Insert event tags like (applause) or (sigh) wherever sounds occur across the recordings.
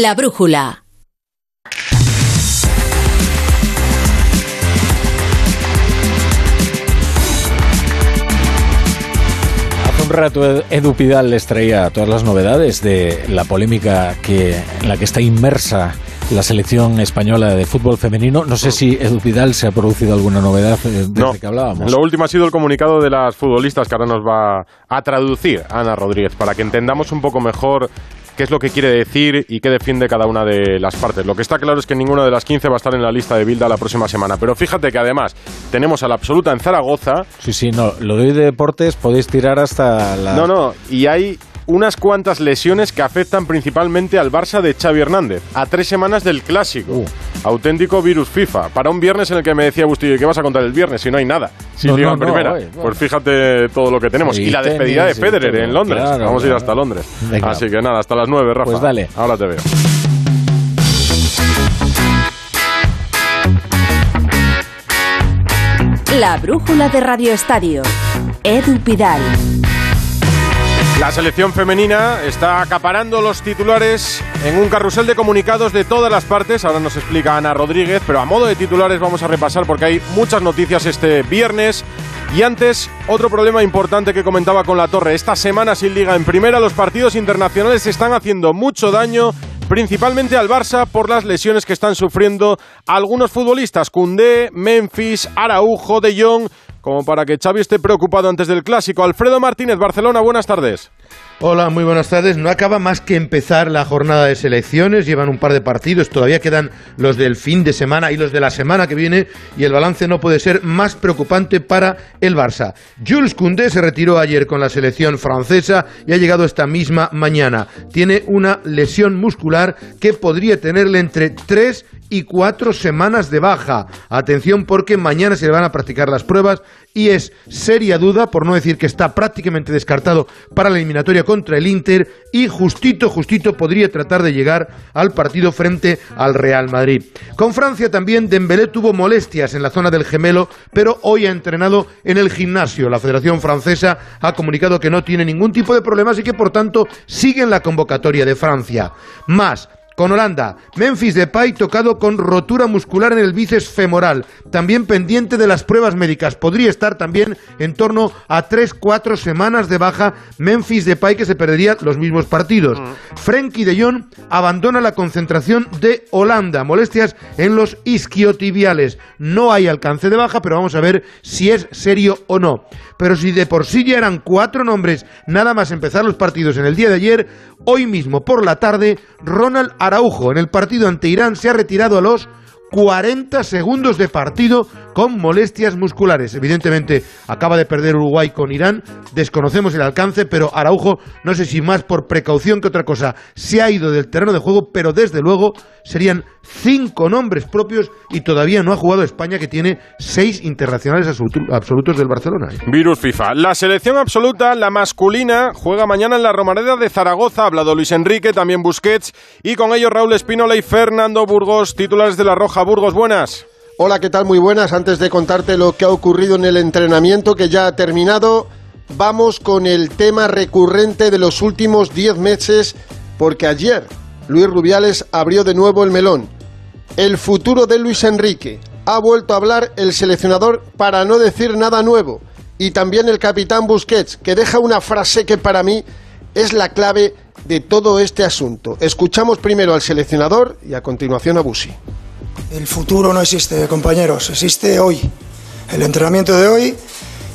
La brújula. Hace un rato Edu Pidal les traía todas las novedades de la polémica que, en la que está inmersa la selección española de fútbol femenino. No sé si Edu Pidal se ha producido alguna novedad eh, desde que hablábamos. Lo último ha sido el comunicado de las futbolistas que ahora nos va a traducir Ana Rodríguez para que entendamos un poco mejor qué es lo que quiere decir y qué defiende cada una de las partes. Lo que está claro es que ninguna de las 15 va a estar en la lista de Bilda la próxima semana. Pero fíjate que además tenemos a la absoluta en Zaragoza. Sí, sí, no. Lo de deportes podéis tirar hasta la. No, no. Y hay unas cuantas lesiones que afectan principalmente al Barça de Xavi Hernández, a tres semanas del clásico. Uh. Auténtico virus FIFA. Para un viernes en el que me decía Bustillo, ¿qué vas a contar el viernes si no hay nada? Si No, no, en no, primera. oye, bueno. Pues fíjate todo lo que tenemos. Y Y, la despedida de tenis Federer en Londres. Claro, Vamos a ir hasta Londres. Venga. Así que nada, hasta las nueve, Rafa. Pues dale. Ahora te veo. La brújula de Radio Estadio. Edu Pidal. La selección femenina está acaparando los titulares en un carrusel de comunicados de todas las partes. Ahora nos explica Ana Rodríguez, pero a modo de titulares vamos a repasar porque hay muchas noticias este viernes. Y antes, otro problema importante que comentaba con la Torre. Esta semana sin liga en primera, los partidos internacionales están haciendo mucho daño, principalmente al Barça por las lesiones que están sufriendo algunos futbolistas. Cundé, Memphis, Araujo, De Jong como para que Xavi esté preocupado antes del clásico. Alfredo Martínez, Barcelona, buenas tardes. Hola, muy buenas tardes. No acaba más que empezar la jornada de selecciones. Llevan un par de partidos. Todavía quedan los del fin de semana y los de la semana que viene. Y el balance no puede ser más preocupante para el Barça. Jules Koundé se retiró ayer con la selección francesa y ha llegado esta misma mañana. Tiene una lesión muscular que podría tenerle entre 3 y 4 semanas de baja. Atención porque mañana se le van a practicar las pruebas y es seria duda, por no decir que está prácticamente descartado para la eliminatoria contra el Inter y justito, justito podría tratar de llegar al partido frente al Real Madrid. Con Francia también Dembélé tuvo molestias en la zona del gemelo, pero hoy ha entrenado en el gimnasio. La Federación Francesa ha comunicado que no tiene ningún tipo de problemas y que por tanto sigue en la convocatoria de Francia. Más, con Holanda, Memphis Depay tocado con rotura muscular en el bíceps femoral, también pendiente de las pruebas médicas. Podría estar también en torno a 3-4 semanas de baja Memphis Depay que se perdería los mismos partidos. Frenkie de Jong abandona la concentración de Holanda, molestias en los isquiotibiales. No hay alcance de baja, pero vamos a ver si es serio o no. Pero si de por sí ya eran cuatro nombres nada más empezar los partidos en el día de ayer, hoy mismo por la tarde, Ronald Araujo en el partido ante Irán se ha retirado a los 40 segundos de partido con molestias musculares. Evidentemente acaba de perder Uruguay con Irán, desconocemos el alcance, pero Araujo, no sé si más por precaución que otra cosa, se ha ido del terreno de juego, pero desde luego serían cinco nombres propios y todavía no ha jugado España que tiene seis internacionales absolutos del Barcelona. ¿eh? Virus FIFA. La selección absoluta, la masculina, juega mañana en la Romareda de Zaragoza. Ha hablado Luis Enrique, también Busquets y con ellos Raúl Espínola y Fernando Burgos, titulares de la Roja. Burgos, buenas. Hola, ¿qué tal? Muy buenas. Antes de contarte lo que ha ocurrido en el entrenamiento que ya ha terminado, vamos con el tema recurrente de los últimos 10 meses, porque ayer Luis Rubiales abrió de nuevo el melón. El futuro de Luis Enrique. Ha vuelto a hablar el seleccionador para no decir nada nuevo. Y también el capitán Busquets, que deja una frase que para mí es la clave de todo este asunto. Escuchamos primero al seleccionador y a continuación a Busi. El futuro no existe, compañeros, existe hoy. El entrenamiento de hoy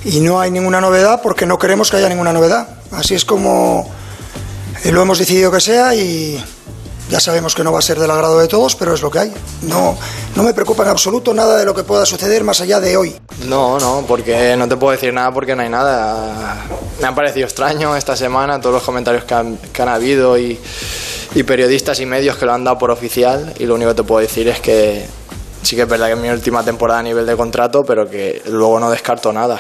y no hay ninguna novedad porque no queremos que haya ninguna novedad. Así es como lo hemos decidido que sea y ya sabemos que no va a ser del agrado de todos, pero es lo que hay. No, no me preocupa en absoluto nada de lo que pueda suceder más allá de hoy. No, no, porque no te puedo decir nada porque no hay nada. Me han parecido extraño esta semana todos los comentarios que han, que han habido y, y periodistas y medios que lo han dado por oficial y lo único que te puedo decir es que sí que es verdad que es mi última temporada a nivel de contrato, pero que luego no descarto nada.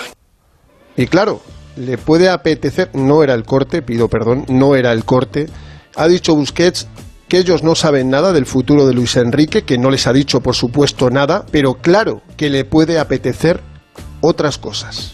Y claro, le puede apetecer, no era el corte, pido perdón, no era el corte. Ha dicho Busquets que ellos no saben nada del futuro de Luis Enrique, que no les ha dicho por supuesto nada, pero claro que le puede apetecer otras cosas.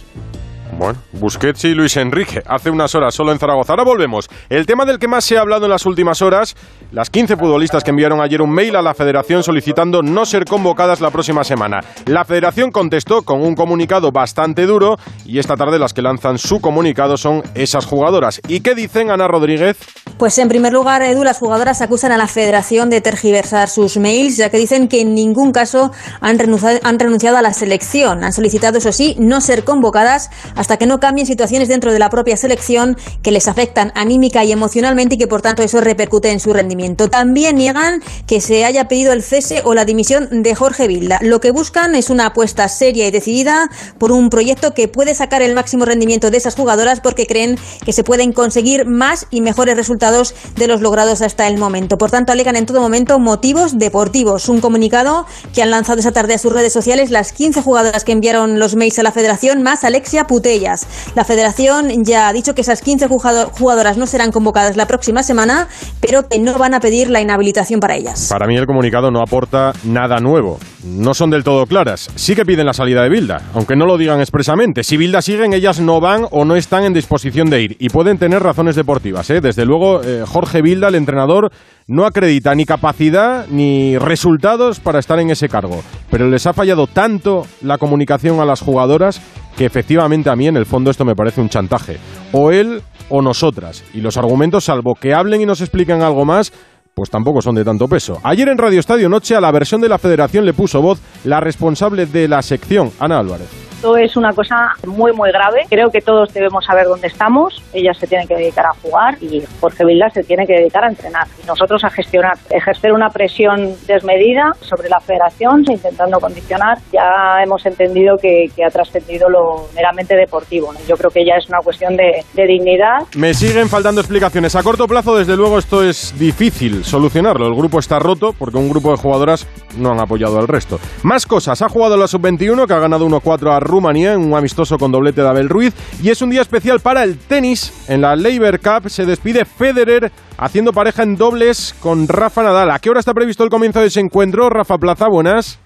Bueno, Busquets y Luis Enrique, hace unas horas solo en Zaragoza. Ahora volvemos. El tema del que más se ha hablado en las últimas horas, las 15 futbolistas que enviaron ayer un mail a la federación solicitando no ser convocadas la próxima semana. La federación contestó con un comunicado bastante duro y esta tarde las que lanzan su comunicado son esas jugadoras. ¿Y qué dicen Ana Rodríguez? Pues en primer lugar, Edu, las jugadoras acusan a la federación de tergiversar sus mails, ya que dicen que en ningún caso han renunciado, han renunciado a la selección. Han solicitado, eso sí, no ser convocadas hasta que no cambien situaciones dentro de la propia selección que les afectan anímica y emocionalmente y que por tanto eso repercute en su rendimiento. También niegan que se haya pedido el cese o la dimisión de Jorge Vilda. Lo que buscan es una apuesta seria y decidida por un proyecto que puede sacar el máximo rendimiento de esas jugadoras porque creen que se pueden conseguir más y mejores resultados de los logrados hasta el momento. Por tanto, alegan en todo momento motivos deportivos. Un comunicado que han lanzado esa tarde a sus redes sociales las 15 jugadoras que enviaron los mails a la federación más Alexia Putellas. La federación ya ha dicho que esas 15 jugadoras no serán convocadas la próxima semana, pero que no van a pedir la inhabilitación para ellas. Para mí el comunicado no aporta nada nuevo. No son del todo claras. Sí que piden la salida de Bilda, aunque no lo digan expresamente. Si Bilda siguen, ellas no van o no están en disposición de ir. Y pueden tener razones deportivas. ¿eh? Desde luego, eh, Jorge Bilda, el entrenador, no acredita ni capacidad ni resultados para estar en ese cargo. Pero les ha fallado tanto la comunicación a las jugadoras que efectivamente a mí en el fondo esto me parece un chantaje. O él o nosotras. Y los argumentos, salvo que hablen y nos expliquen algo más, pues tampoco son de tanto peso. Ayer en Radio Estadio Noche a la versión de la Federación le puso voz la responsable de la sección, Ana Álvarez. Es una cosa muy, muy grave. Creo que todos debemos saber dónde estamos. Ella se tiene que dedicar a jugar y Jorge Vilda se tiene que dedicar a entrenar. Y nosotros a gestionar, ejercer una presión desmedida sobre la federación, intentando condicionar. Ya hemos entendido que, ha trascendido lo meramente deportivo. Yo creo que ya es una cuestión de, dignidad. Me siguen faltando explicaciones. A corto plazo, desde luego, esto es difícil solucionarlo. El grupo está roto porque un grupo de jugadoras no han apoyado al resto. Más cosas. Ha jugado la sub-21 que ha ganado 1-4 a Rumanía en un amistoso con doblete de Abel Ruiz. Y es un día especial para el tenis. En la Labor Cup se despide Federer haciendo pareja en dobles con Rafa Nadal. ¿A qué hora está previsto el comienzo de ese encuentro? Rafa Plaza, buenas.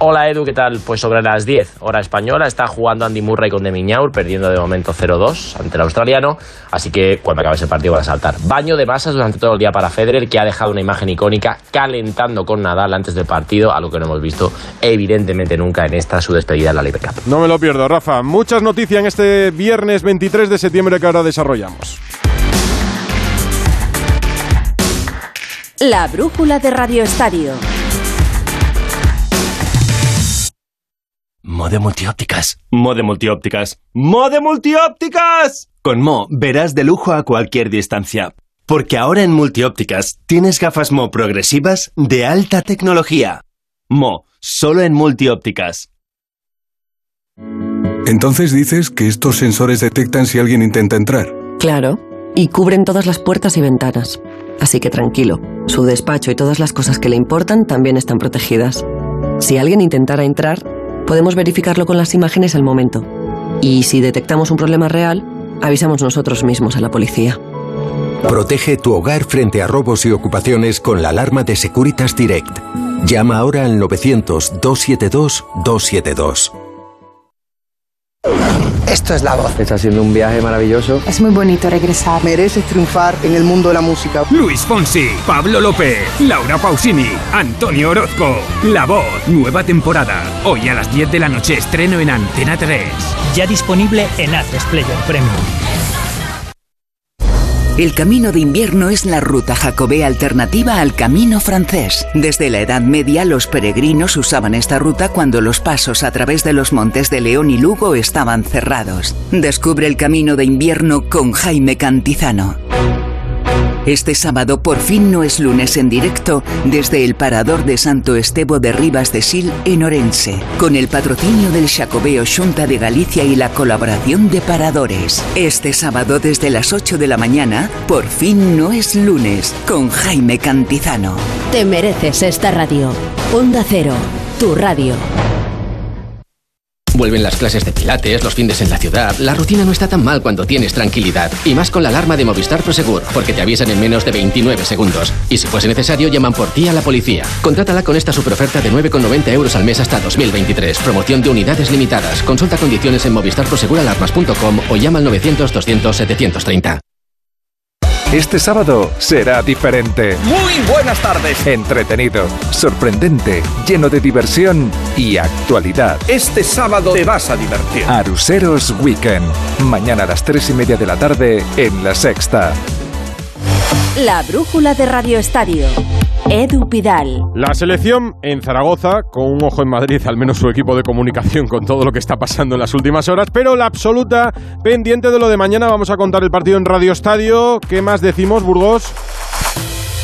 Hola Edu, ¿qué tal? Pues sobre las 10 hora española está jugando Andy Murray con Demiñaur, perdiendo de momento 0-2 ante el australiano, así que cuando acabe ese partido van a saltar. Baño de masas durante todo el día para Federer, que ha dejado una imagen icónica calentando con Nadal antes del partido, algo que no hemos visto evidentemente nunca en esta su despedida en la Libre Cup. No me lo pierdo, Rafa. Muchas noticias en este viernes 23 de septiembre que ahora desarrollamos. La brújula de Radio Estadio. Mode multiópticas. Mode multiópticas. Mode multiópticas. Con Mo verás de lujo a cualquier distancia. Porque ahora en multiópticas tienes gafas Mo progresivas de alta tecnología. Mo, solo en multiópticas. Entonces dices que estos sensores detectan si alguien intenta entrar. Claro, y cubren todas las puertas y ventanas. Así que tranquilo, su despacho y todas las cosas que le importan también están protegidas. Si alguien intentara entrar, Podemos verificarlo con las imágenes al momento. Y si detectamos un problema real, avisamos nosotros mismos a la policía. Protege tu hogar frente a robos y ocupaciones con la alarma de Securitas Direct. Llama ahora al 900-272-272. Esto es la voz. Está siendo un viaje maravilloso. Es muy bonito regresar. Mereces triunfar en el mundo de la música. Luis Fonsi, Pablo López, Laura Pausini, Antonio Orozco. La voz, nueva temporada. Hoy a las 10 de la noche estreno en Antena 3. Ya disponible en Atlas Player Premium. El camino de invierno es la ruta jacobea alternativa al camino francés. Desde la Edad Media los peregrinos usaban esta ruta cuando los pasos a través de los montes de León y Lugo estaban cerrados. Descubre el camino de invierno con Jaime Cantizano. Este sábado por fin no es lunes en directo desde el parador de Santo Estebo de Rivas de Sil en Orense, con el patrocinio del Chacobeo Junta de Galicia y la colaboración de Paradores. Este sábado desde las 8 de la mañana, por fin no es lunes, con Jaime Cantizano. Te mereces esta radio. Onda Cero, tu radio. Vuelven las clases de pilates, los fines en la ciudad. La rutina no está tan mal cuando tienes tranquilidad. Y más con la alarma de Movistar Prosegur, porque te avisan en menos de 29 segundos. Y si fuese necesario, llaman por ti a la policía. Contrátala con esta superoferta de 9,90 euros al mes hasta 2023. Promoción de unidades limitadas. Consulta condiciones en movistarproseguralarmas.com o llama al 900 200 730. Este sábado será diferente. Muy buenas tardes. Entretenido, sorprendente, lleno de diversión y actualidad. Este sábado te vas a divertir. Aruseros Weekend. Mañana a las 3 y media de la tarde en La Sexta. La brújula de Radio Estadio. Edu Pidal. La selección en Zaragoza, con un ojo en Madrid, al menos su equipo de comunicación con todo lo que está pasando en las últimas horas, pero la absoluta pendiente de lo de mañana. Vamos a contar el partido en Radio Estadio. ¿Qué más decimos, Burgos?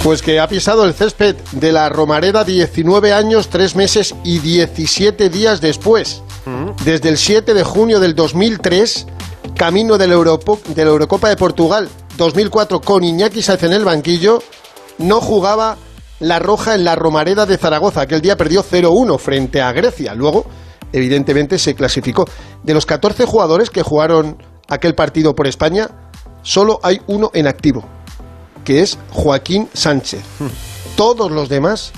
Pues que ha pisado el césped de la Romareda 19 años, 3 meses y 17 días después. Desde el 7 de junio del 2003, camino de la, Europo- de la Eurocopa de Portugal 2004 con Iñaki Saez en el banquillo, no jugaba la Roja en la Romareda de Zaragoza. Aquel día perdió 0-1 frente a Grecia. Luego, evidentemente, se clasificó. De los 14 jugadores que jugaron aquel partido por España, solo hay uno en activo, que es Joaquín Sánchez. Todos los demás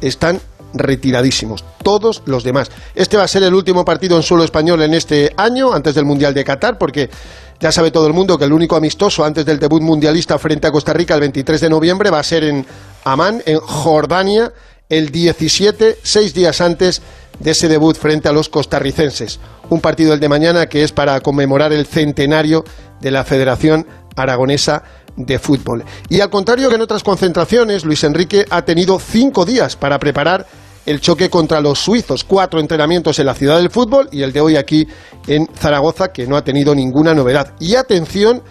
están retiradísimos. Todos los demás. Este va a ser el último partido en suelo español en este año, antes del Mundial de Qatar, porque ya sabe todo el mundo que el único amistoso antes del debut mundialista frente a Costa Rica el 23 de noviembre va a ser en Amán, en Jordania, el 17, seis días antes de ese debut frente a los costarricenses. Un partido el de mañana que es para conmemorar el centenario de la Federación Aragonesa de Fútbol. Y al contrario que en otras concentraciones, Luis Enrique ha tenido cinco días para preparar el choque contra los suizos. Cuatro entrenamientos en la ciudad del fútbol y el de hoy aquí en Zaragoza, que no ha tenido ninguna novedad. Y atención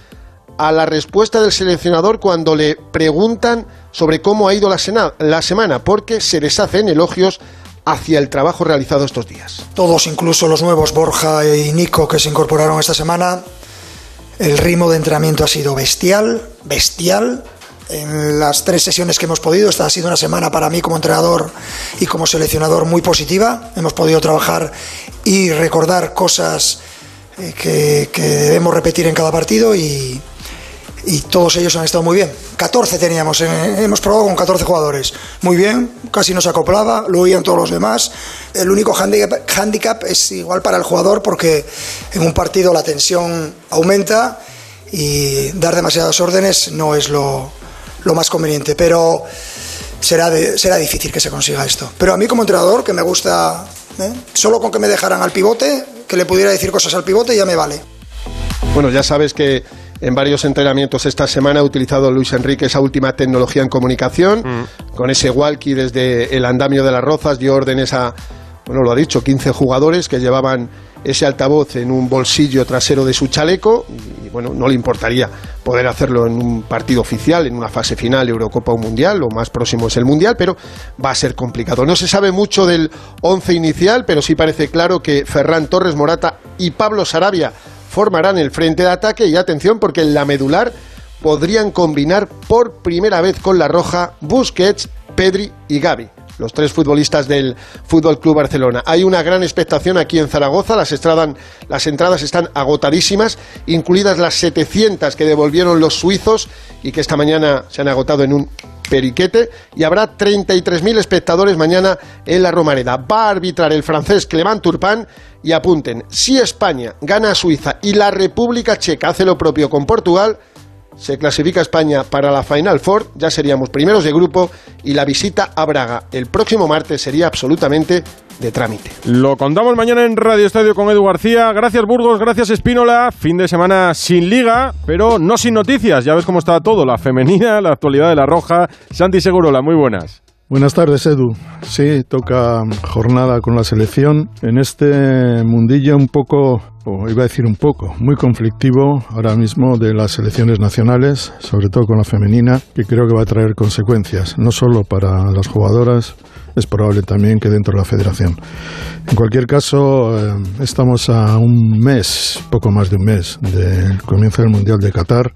a la respuesta del seleccionador cuando le preguntan sobre cómo ha ido la, semana, porque se deshacen elogios hacia el trabajo realizado estos días. Todos, incluso los nuevos Borja y Nico que se incorporaron esta semana, el ritmo de entrenamiento ha sido bestial, bestial. En las tres sesiones que hemos podido, esta ha sido una semana para mí como entrenador y como seleccionador muy positiva. Hemos podido trabajar y recordar cosas eh, que, que debemos repetir en cada partido y, todos ellos han estado muy bien. 14 teníamos, eh, hemos probado con 14 jugadores. Muy bien, casi nos acoplaba, lo oían todos los demás. El único handicap, handicap es igual para el jugador porque en un partido la tensión aumenta y dar demasiadas órdenes no es lo, lo más conveniente, pero será, de- será difícil que se consiga esto. Pero a mí como entrenador, que me gusta, ¿eh? solo con que me dejaran al pivote, que le pudiera decir cosas al pivote ya me vale. Bueno, ya sabes que en varios entrenamientos esta semana ha utilizado Luis Enrique esa última tecnología en comunicación, con ese walkie desde el andamio de las rozas, dio órdenes a, bueno, lo ha dicho, 15 jugadores que llevaban ese altavoz en un bolsillo trasero de su chaleco y, bueno, no le importaría poder hacerlo en un partido oficial, en una fase final, Eurocopa o Mundial, lo más próximo es el Mundial, pero va a ser complicado. No se sabe mucho del once inicial, pero sí parece claro que Ferran Torres Morata y Pablo Sarabia formarán el frente de ataque y atención porque en la medular podrían combinar por primera vez con la roja Busquets, Pedri y Gavi. Los tres futbolistas del Fútbol Club Barcelona. Hay una gran expectación aquí en Zaragoza. Las, las entradas están agotadísimas, incluidas las 700 que devolvieron los suizos y que esta mañana se han agotado en un periquete. Y habrá 33.000 espectadores mañana en la Romareda. Va a arbitrar el francés Clement Turpin y apunten, si España gana a Suiza y la República Checa hace lo propio con Portugal, se clasifica España para la Final Four, ya seríamos primeros de grupo y la visita a Braga el próximo martes sería absolutamente de trámite. Lo contamos mañana en Radio Estadio con Edu García. Gracias Burgos, gracias Espínola. Fin de semana sin liga, pero no sin noticias. Ya ves cómo está todo, la femenina, la actualidad de la roja. Santi Segurola, muy buenas. Buenas tardes, Edu. Sí, toca jornada con la selección en este mundillo un poco, o iba a decir un poco, muy conflictivo ahora mismo de las selecciones nacionales, sobre todo con la femenina, que creo que va a traer consecuencias, no solo para las jugadoras, es probable también que dentro de la federación. En cualquier caso, eh, estamos a un mes, poco más de un mes, del comienzo del Mundial de Qatar.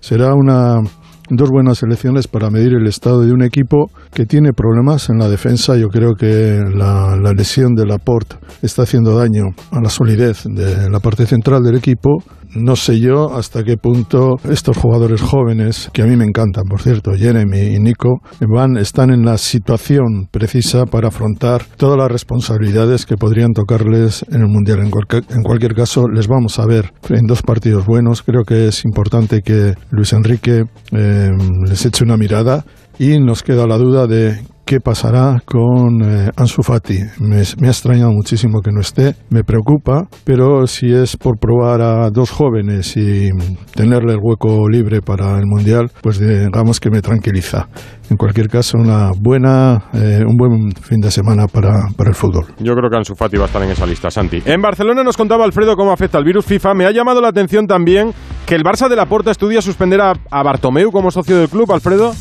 Será una dos buenas selecciones para medir el estado de un equipo que tiene problemas en la defensa. Yo creo que la, la lesión de Laporte está haciendo daño a la solidez de la parte central del equipo no sé yo hasta qué punto estos jugadores jóvenes, que a mí me encantan, por cierto, Jeremy y Nico, van, están en la situación precisa para afrontar todas las responsabilidades que podrían tocarles en el Mundial. En, cualquier, en cualquier caso, les vamos a ver en dos partidos buenos. Creo que es importante que Luis Enrique eh, les eche una mirada y nos queda la duda de qué pasará con eh, Ansu Fati. Me, me, ha extrañado muchísimo que no esté, me preocupa, pero si es por probar a dos jóvenes y tenerle el hueco libre para el Mundial, pues digamos que me tranquiliza. En cualquier caso, una buena, eh, un buen fin de semana para, para el fútbol. Yo creo que Ansu Fati va a estar en esa lista, Santi. En Barcelona nos contaba Alfredo cómo afecta el virus FIFA. Me ha llamado la atención también que el Barça de la Porta estudia suspender a, a Bartomeu como socio del club, Alfredo.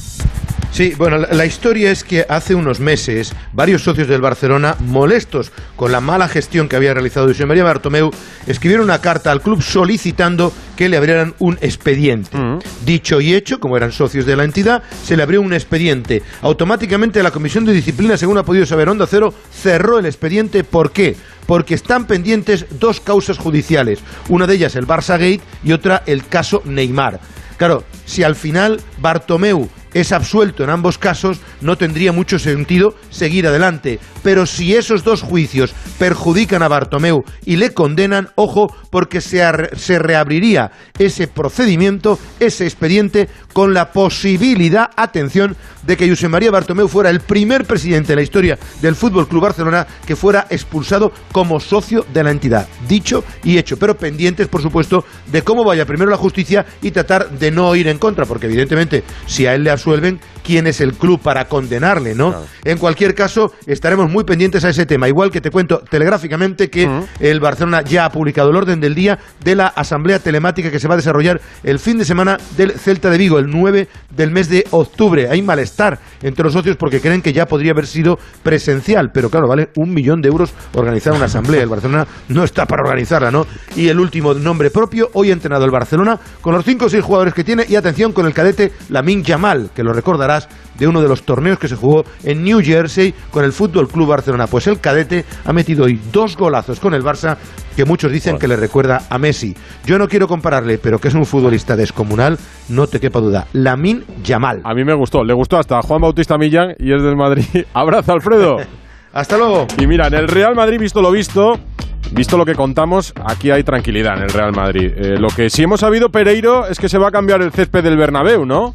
Sí, bueno, la, la, historia es que hace unos meses varios socios del Barcelona, molestos con la mala gestión que había realizado José María Bartomeu, escribieron una carta al club solicitando que le abrieran un expediente. Mm. Dicho y hecho, como eran socios de la entidad, se le abrió un expediente. Automáticamente la Comisión de Disciplina, según ha podido saber Onda Cero, cerró el expediente. ¿Por qué? Porque están pendientes dos causas judiciales. Una de ellas el Barça Gate y otra el caso Neymar. Claro, si al final Bartomeu es absuelto en ambos casos, no tendría mucho sentido seguir adelante. Pero si esos dos juicios perjudican a Bartomeu y le condenan, ojo, porque se, se reabriría ese procedimiento, ese expediente, con la posibilidad, atención, de que José María Bartomeu fuera el primer presidente de la historia del Fútbol Club Barcelona que fuera expulsado como socio de la entidad. Dicho y hecho, pero pendientes, por supuesto, de cómo vaya primero la justicia y tratar de no ir en contra, porque evidentemente, si a él le absuelven, quién es el club para condenarle, ¿no? Claro. En cualquier caso, estaremos muy pendientes a ese tema. Igual que te cuento telegráficamente que uh -huh. el Barcelona ya ha publicado el orden del día de la asamblea telemática que se va a desarrollar el fin de semana del Celta de Vigo, el 9 del mes de octubre. Hay malestar entre los socios porque creen que ya podría haber sido presencial, pero claro, vale un millón de euros organizar una asamblea. El Barcelona no está para organizarla, ¿no? Y el último nombre propio, hoy ha entrenado el Barcelona con los cinco o seis jugadores que tiene y atención con el cadete Lamin Yamal, que lo recordarás de uno de los torneos que se jugó en New Jersey con el Fútbol Club Barcelona. Pues el cadete ha metido hoy dos golazos con el Barça que muchos dicen que le recuerda a Messi. Yo no quiero compararle, pero que es un futbolista descomunal, no te quepa duda. Lamin Yamal. A mí me gustó, le gustó hasta Juan Bautista Millán y es del Madrid. (laughs) Abrazo, Alfredo. (laughs) Hasta luego. Y mira, en el Real Madrid, visto lo visto, Visto lo que contamos, aquí hay tranquilidad en el Real Madrid. Eh, lo que sí hemos sabido, Pereiro, es que se va a cambiar el césped del Bernabéu, ¿no?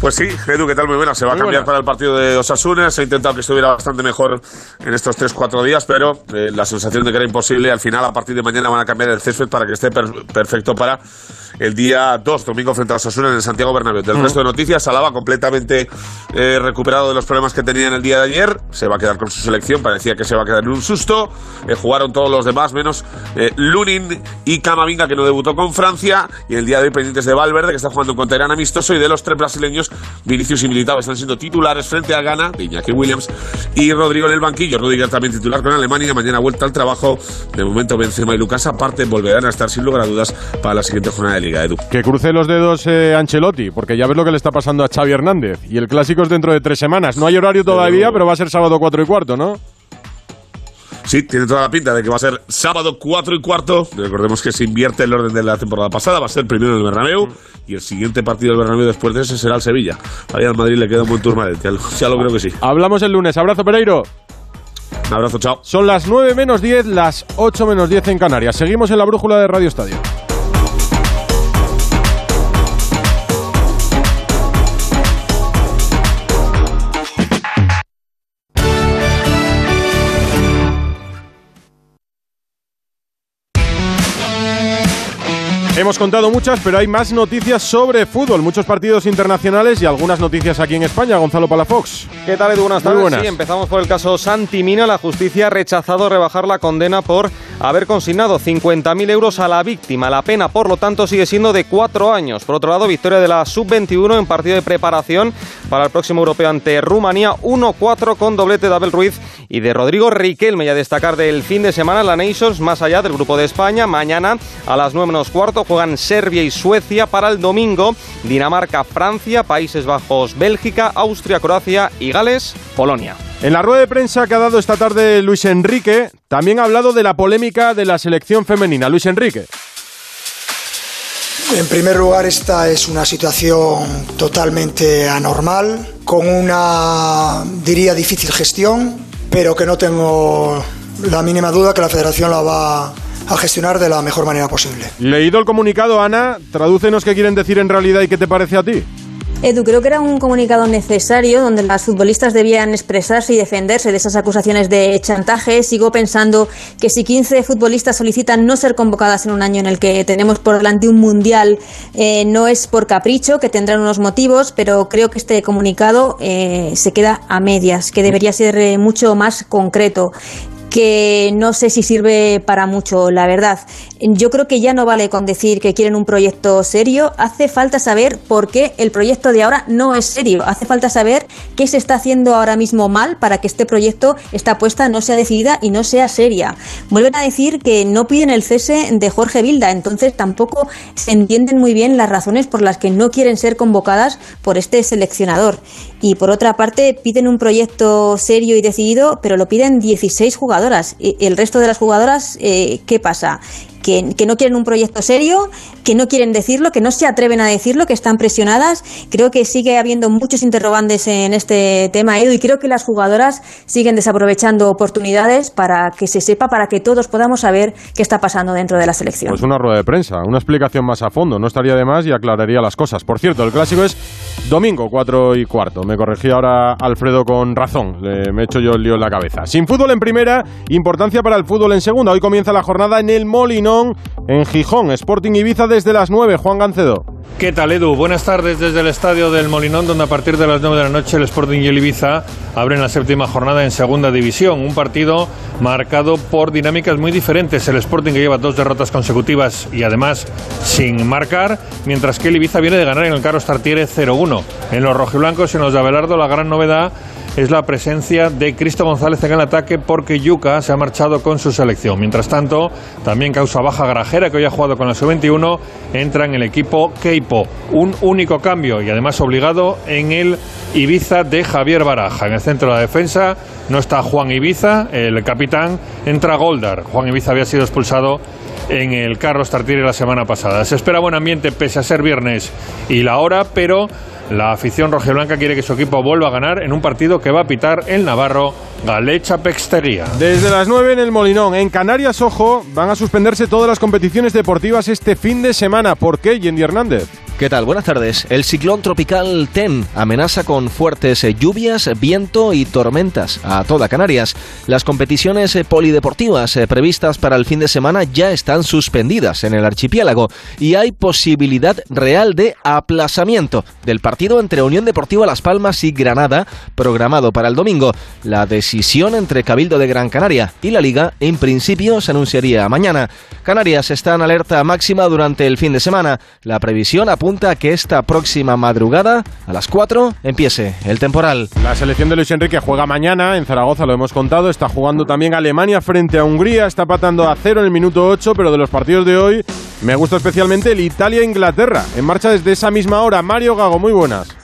Pues sí, Edu, ¿qué tal? Muy buena. Se va Muy a cambiar buena. para el partido de Osasuna. Se ha intentado que estuviera bastante mejor en estos 3-4 días, pero eh, la sensación de que era imposible. Al final, a partir de mañana, van a cambiar el césped para que esté per perfecto para el día 2, domingo, frente a Osasuna en el Santiago Bernabéu. Del resto de noticias, Salaba completamente eh, recuperado de los problemas que tenía en el día de ayer. Se va a quedar con su selección. Parecía que se va a quedar en un susto. Eh, jugaron todos los demás, menos eh, Lunin y Camavinga, que no debutó con Francia. Y el día de hoy, pendientes de Valverde, que está jugando contra Irán amistoso. Y de los tres brasileños, Vinicius y Militao están siendo titulares frente a Ghana, de Iñaki Williams y Rodrigo en el banquillo. Rudiger también titular con Alemania. Mañana vuelta al trabajo. De momento, Benzema y Lucas aparte volverán a estar sin lugar a dudas para la siguiente jornada de Liga Edu. Que cruce los dedos eh, Ancelotti, porque ya ves lo que le está pasando a Xavi Hernández. Y el clásico es dentro de tres semanas. No hay horario todavía, pero, pero va a ser sábado cuatro y cuarto, ¿no? Sí, tiene toda la pinta de que va a ser sábado 4 y cuarto. Recordemos que se invierte el orden de la temporada pasada. Va a ser primero el Bernabéu y el siguiente partido del Bernabéu después de ese será el Sevilla. Ahí al Madrid le queda un buen turno. Ya, ya lo creo que sí. Hablamos el lunes. Abrazo, Pereiro. Un abrazo, chao. Son las 9 menos 10, las 8 menos 10 en Canarias. Seguimos en la brújula de Radio Estadio. Hemos contado muchas, pero hay más noticias sobre fútbol, muchos partidos internacionales y algunas noticias aquí en España. Gonzalo Palafox. ¿Qué tal, Edu? Buenas tardes. Muy buenas. Sí, empezamos por el caso Santi Mina. La justicia ha rechazado rebajar la condena por haber consignado 50.000 euros a la víctima. La pena, por lo tanto, sigue siendo de cuatro años. Por otro lado, victoria de la sub-21 en partido de preparación para el próximo europeo ante Rumanía, 1-4 con doblete de Abel Ruiz y de Rodrigo Riquelme. Y a destacar del fin de semana la Nations, más allá del grupo de España. Mañana a las 9 menos cuarto juegan Serbia y Suecia para el domingo. Dinamarca, Francia, Países Bajos, Bélgica, Austria, Croacia y Gales, Polonia. En la rueda de prensa que ha dado esta tarde Luis Enrique, también ha hablado de la polémica de la selección femenina. Luis Enrique. En primer lugar, esta es una situación totalmente anormal, con una, diría, difícil gestión, pero que no tengo la mínima duda que la federación la va a gestionar de la mejor manera posible. Leído el comunicado, Ana, tradúcenos qué quieren decir en realidad y qué te parece a ti. Edu, creo que era un comunicado necesario donde las futbolistas debían expresarse y defenderse de esas acusaciones de chantaje. Sigo pensando que si 15 futbolistas solicitan no ser convocadas en un año en el que tenemos por delante un mundial, eh, no es por capricho, que tendrán unos motivos, pero creo que este comunicado eh, se queda a medias, que debería ser eh, mucho más concreto que no sé si sirve para mucho, la verdad. Yo creo que ya no vale con decir que quieren un proyecto serio, hace falta saber por qué el proyecto de ahora no es serio, hace falta saber qué se está haciendo ahora mismo mal para que este proyecto, esta apuesta no sea decidida y no sea seria. Vuelven a decir que no piden el cese de Jorge Vilda, entonces tampoco se entienden muy bien las razones por las que no quieren ser convocadas por este seleccionador. Y por otra parte, piden un proyecto serio y decidido, pero lo piden 16 jugadoras. ¿El resto de las jugadoras eh, qué pasa? Que, no quieren un proyecto serio, que no quieren decirlo, que no se atreven a decirlo, que están presionadas. Creo que sigue habiendo muchos interrogantes en este tema, Edu, y creo que las jugadoras siguen desaprovechando oportunidades para que se sepa, para que todos podamos saber qué está pasando dentro de la selección. Pues una rueda de prensa, una explicación más a fondo, no estaría de más y aclararía las cosas. Por cierto, el clásico es domingo, 4 y cuarto. Me corregí ahora Alfredo con razón, Le, me he hecho yo el lío en la cabeza. Sin fútbol en primera, importancia para el fútbol en segunda. Hoy comienza la jornada en el Molino en Gijón. Sporting Ibiza desde las 9. Juan Gancedo. ¿Qué tal, Edu? Buenas tardes desde el estadio del Molinón, donde a partir de las 9 de la noche el Sporting y el Ibiza abren la séptima jornada en Segunda División. Un partido marcado por dinámicas muy diferentes. El Sporting que lleva dos derrotas consecutivas y además sin marcar, mientras que el Ibiza viene de ganar en el Carlos Tartiere 0-1. En los rojiblancos y en los de Abelardo la gran novedad es la presencia de Cristo González en el ataque porque Yuca se ha marchado con su selección. Mientras tanto, también causa baja Grajera, que hoy ha jugado con la sub-21, entra en el equipo Keipo. Un único cambio y además obligado en el Ibiza de Javier Baraja. En el centro de la defensa no está Juan Ibiza, el capitán, entra Goldar. Juan Ibiza había sido expulsado en el Carlos Tartiere la semana pasada. Se espera buen ambiente pese a ser viernes y la hora, pero la afición rojiblanca quiere que su equipo vuelva a ganar en un partido que va a pitar el Navarro Galecha Pextería. Desde las 9 en el Molinón, en Canarias, ojo, van a suspenderse todas las competiciones deportivas este fin de semana. ¿Por qué, Yendi Hernández? ¿Qué tal? Buenas tardes. El ciclón tropical TEN amenaza con fuertes lluvias, viento y tormentas a toda Canarias. Las competiciones polideportivas previstas para el fin de semana ya están suspendidas en el archipiélago y hay posibilidad real de aplazamiento del partido entre Unión Deportiva Las Palmas y Granada, programado para el domingo. La decisión entre Cabildo de Gran Canaria y la Liga en principio se anunciaría mañana. Canarias está en alerta máxima durante el fin de semana. La previsión apunta que esta próxima madrugada, a las 4, empiece el temporal. La selección de Luis Enrique juega mañana en Zaragoza, lo hemos contado. Está jugando también Alemania frente a Hungría. Está patando a cero en el minuto 8, pero de los partidos de hoy me gusta especialmente el Italia-Inglaterra. En marcha desde esa misma hora. Mario Gago, muy buenas.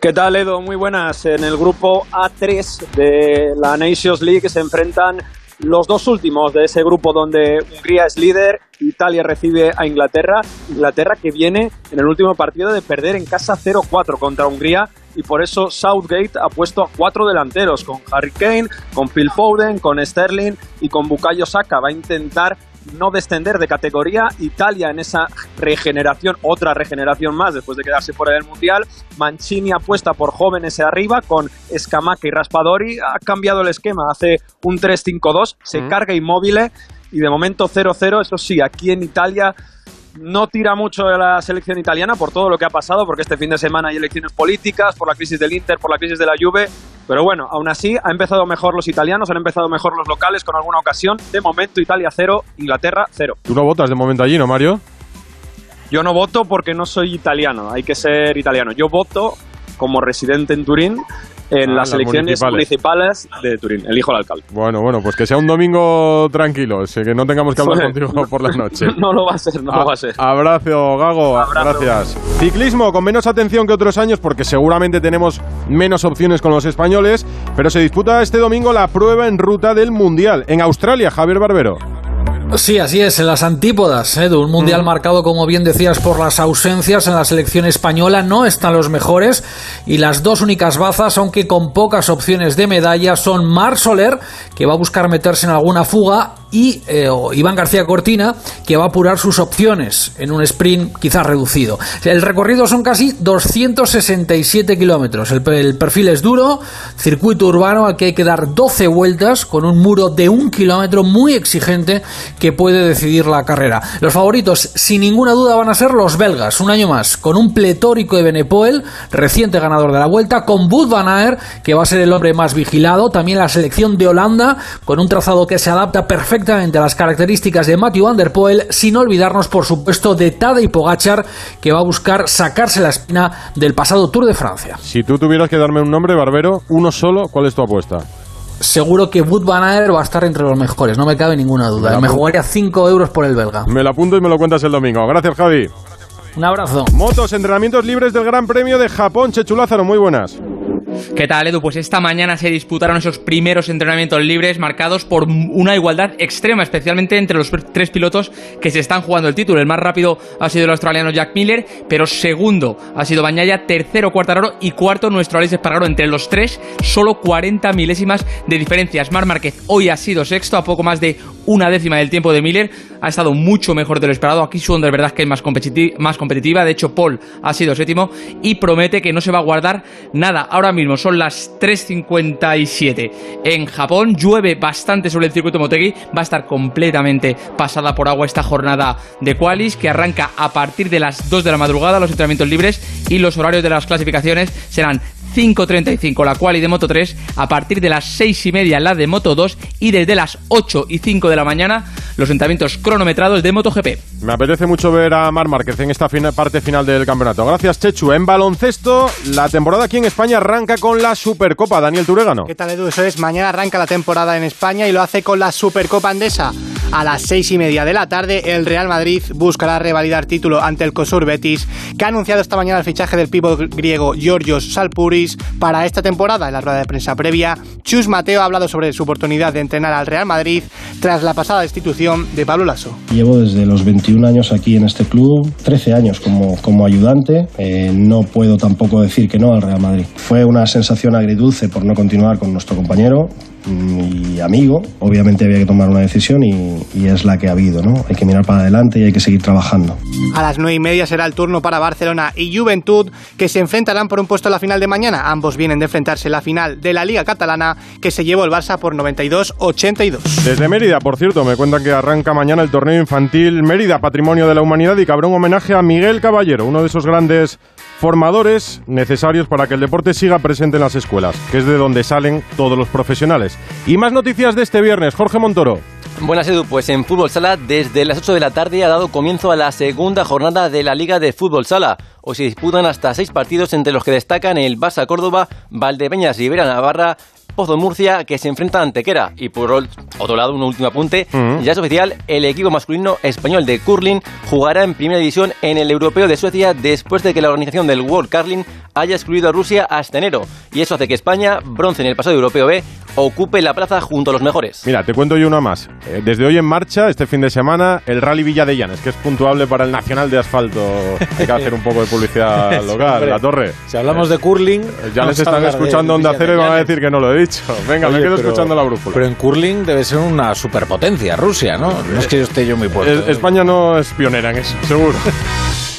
¿Qué tal, Edo? Muy buenas. En el grupo A3 de la Nations League se enfrentan los dos últimos de ese grupo donde Hungría es líder, Italia recibe a Inglaterra, Inglaterra que viene en el último partido de perder en casa 0-4 contra Hungría y por eso Southgate ha puesto a cuatro delanteros con Harry Kane, con Phil Foden, con Sterling y con Bukayo Saka. Va a intentar no descender de categoría. Italia en esa regeneración, otra regeneración más después de quedarse fuera del Mundial. Mancini apuesta por jóvenes arriba con Scamacca y Raspadori. Ha cambiado el esquema, hace un 3-5-2, se carga inmóvil y de momento 0-0. Eso sí, aquí en Italia no tira mucho de la selección italiana por todo lo que ha pasado, porque este fin de semana hay elecciones políticas, por la crisis del Inter, por la crisis de la Juve, Pero bueno, aún así ha empezado mejor los italianos, han empezado mejor los locales con alguna ocasión. De momento Italia 0, Inglaterra 0. Tú no votas de momento allí, ¿no, Mario? Yo no voto porque no soy italiano, hay que ser italiano. Yo voto como residente en Turín en Ah, las las elecciones municipales. municipales. de Turín. Elijo al alcalde. Bueno, bueno, pues que sea un domingo tranquilo, que no tengamos que hablar contigo por la noche. (laughs) no lo va a ser, no lo va a ser. Abrazo, Gago. Abrazo. Gracias. Ciclismo con menos atención que otros años porque seguramente tenemos menos opciones con los españoles, pero se disputa este domingo la prueba en ruta del Mundial en Australia, Javier Barbero. Sí, así es, en las antípodas, Edu, un mundial marcado, como bien decías, por las ausencias en la selección española, no están los mejores y las dos únicas bazas, aunque con pocas opciones de medalla, son Mar Soler, que va a buscar meterse en alguna fuga, y eh, Iván García Cortina, que va a apurar sus opciones en un sprint quizás reducido. El recorrido son casi 267 kilómetros, el, el perfil es duro, circuito urbano al que hay que dar 12 vueltas con un muro de un kilómetro muy exigente que puede decidir la carrera. Los favoritos, sin ninguna duda, van a ser los belgas, un año más, con un pletórico de Benepoel, reciente ganador de la vuelta, con Wout van Aert, que va a ser el hombre más vigilado, también la selección de Holanda, con un trazado que se adapta perfectamente a las características de Matthew Van Der Poel, sin olvidarnos, por supuesto, de Tadej Pogachar, que va a buscar sacarse la espina del pasado Tour de Francia. Si tú tuvieras que darme un nombre, Barbero, uno solo, ¿cuál es tu apuesta? Seguro que Wout van Aert va a estar entre los mejores, no me cabe ninguna duda. Me jugaría 5 euros por el belga. Me lo apunto y me lo cuentas el domingo. Gracias, Javi. Un abrazo. Motos, entrenamientos libres del Gran Premio de Japón. Chechu Lázaro, muy buenas. ¿Qué tal, Edu? Pues esta mañana se disputaron esos primeros entrenamientos libres marcados por una igualdad extrema, especialmente entre los tres pilotos que se están jugando el título. El más rápido ha sido el australiano Jack Miller, pero segundo ha sido Bañaya, tercero Cuartararo y cuarto nuestro Alex Espargaro. Entre los tres, solo 40 milésimas de diferencias. Mar Márquez hoy ha sido sexto, a poco más de una décima del tiempo de Miller. Ha estado mucho mejor de lo esperado. Aquí su de verdad que es más competitiva. De hecho, Paul ha sido séptimo y promete que no se va a guardar nada. Ahora mismo son las 3.57 en Japón. Llueve bastante sobre el circuito Motegi. Va a estar completamente pasada por agua esta jornada de Qualis que arranca a partir de las 2 de la madrugada los entrenamientos libres y los horarios de las clasificaciones serán 5.35 la quali de Moto 3, a partir de las 6 y media la de Moto 2 y desde las 8 y 5 de la mañana los entrenamientos cronometrados de MotoGP. Me apetece mucho ver a Mar Márquez en esta fina- parte final del campeonato. Gracias, Chechu. En baloncesto, la temporada aquí en España arranca con la Supercopa. Daniel Turegano. ¿Qué tal, Edu? Eso es, mañana arranca la temporada en España y lo hace con la Supercopa Andesa. A las seis y media de la tarde, el Real Madrid buscará revalidar título ante el Cosur Betis, que ha anunciado esta mañana el fichaje del pívot griego Georgios Para esta temporada. En la rueda de prensa previa, Chus Mateo ha hablado sobre su oportunidad de entrenar al Real Madrid tras la pasada destitución de Pablo Lasso. Llevo desde los 21 años aquí en este club, 13 años como, como ayudante. Eh, no puedo tampoco decir que no al Real Madrid. Fue una sensación agridulce por no continuar con nuestro compañero y amigo. Obviamente había que tomar una decisión y, y es la que ha habido. ¿no? Hay que mirar para adelante y hay que seguir trabajando. A las nueve y media será el turno para Barcelona y Juventud, que se enfrentarán por un puesto en la final de mañana. Ambos vienen de enfrentarse en la final de la Liga Catalana, que se llevó el Barça por 92-82. Desde Mérida, por cierto, me cuentan que arranca mañana el torneo infantil Mérida, Patrimonio de la Humanidad, y que habrá un homenaje a Miguel Caballero, uno de esos grandes formadores necesarios para que el deporte siga presente en las escuelas, que es de donde salen todos los profesionales. Y más noticias de este viernes, Jorge Montoro. Buenas Edu, pues en Fútbol Sala desde las 8 de la tarde ha dado comienzo a la segunda jornada de la Liga de Fútbol Sala. Hoy se disputan hasta seis partidos entre los que destacan el Barça Córdoba, Valdepeñas Rivera Navarra, Pozo Murcia que se enfrenta a Antequera. Y por otro lado, un último apunte, ya es oficial, el equipo masculino español de curling jugará en primera división en el Europeo de Suecia después de que la organización del World Curling haya excluido a Rusia hasta enero. Y eso hace que España, bronce en el pasado Europeo B, ocupe la plaza junto a los mejores. Mira, te cuento yo una más. Eh, Desde hoy en marcha, este fin de semana, el Rally Villa de Llanes, que es puntuable para el Nacional de Asfalto. Hay que hacer un poco de publicidad (laughs) local, la torre. Si hablamos de curling, Ya vamos les están escuchando Onda Cero y van a decir que no lo he dicho. Venga, me quedo pero- escuchando la brújula. Pero en curling debe ser una superpotencia Rusia, ¿no? No es que yo esté yo muy puesto. Es- España no es pionera en eso, seguro. (laughs)